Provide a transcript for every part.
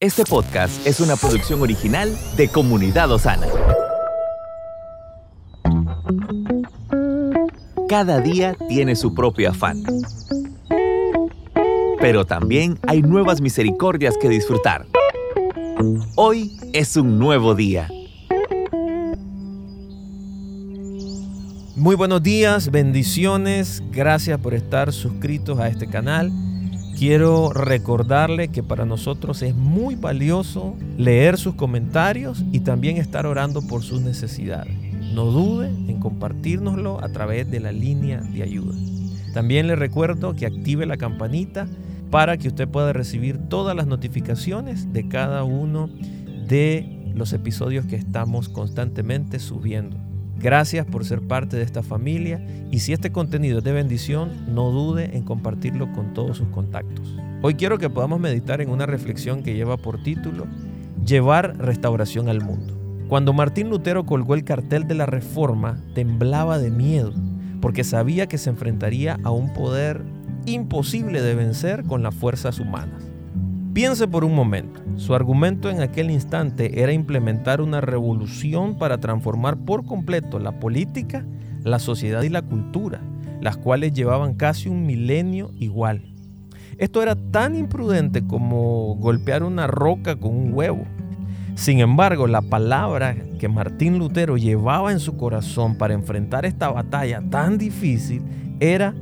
Este podcast es una producción original de Comunidad Osana. Cada día tiene su propio afán. Pero también hay nuevas misericordias que disfrutar. Hoy es un nuevo día. Muy buenos días, bendiciones, gracias por estar suscritos a este canal. Quiero recordarle que para nosotros es muy valioso leer sus comentarios y también estar orando por sus necesidades. No dude en compartirnoslo a través de la línea de ayuda. También le recuerdo que active la campanita para que usted pueda recibir todas las notificaciones de cada uno de los episodios que estamos constantemente subiendo. Gracias por ser parte de esta familia y si este contenido es de bendición, no dude en compartirlo con todos sus contactos. Hoy quiero que podamos meditar en una reflexión que lleva por título Llevar restauración al mundo. Cuando Martín Lutero colgó el cartel de la reforma, temblaba de miedo porque sabía que se enfrentaría a un poder imposible de vencer con las fuerzas humanas. Piense por un momento, su argumento en aquel instante era implementar una revolución para transformar por completo la política, la sociedad y la cultura, las cuales llevaban casi un milenio igual. Esto era tan imprudente como golpear una roca con un huevo. Sin embargo, la palabra que Martín Lutero llevaba en su corazón para enfrentar esta batalla tan difícil era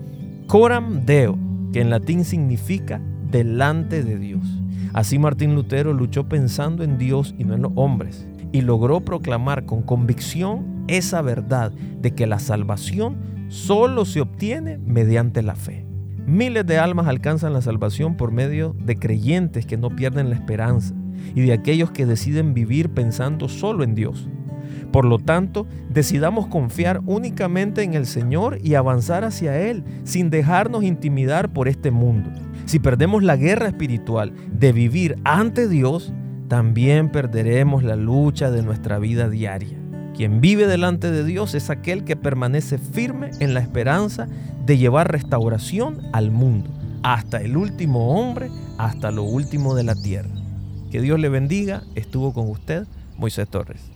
coram deo, que en latín significa delante de Dios. Así Martín Lutero luchó pensando en Dios y no en los hombres y logró proclamar con convicción esa verdad de que la salvación solo se obtiene mediante la fe. Miles de almas alcanzan la salvación por medio de creyentes que no pierden la esperanza y de aquellos que deciden vivir pensando solo en Dios. Por lo tanto, decidamos confiar únicamente en el Señor y avanzar hacia Él sin dejarnos intimidar por este mundo. Si perdemos la guerra espiritual de vivir ante Dios, también perderemos la lucha de nuestra vida diaria. Quien vive delante de Dios es aquel que permanece firme en la esperanza de llevar restauración al mundo, hasta el último hombre, hasta lo último de la tierra. Que Dios le bendiga. Estuvo con usted Moisés Torres.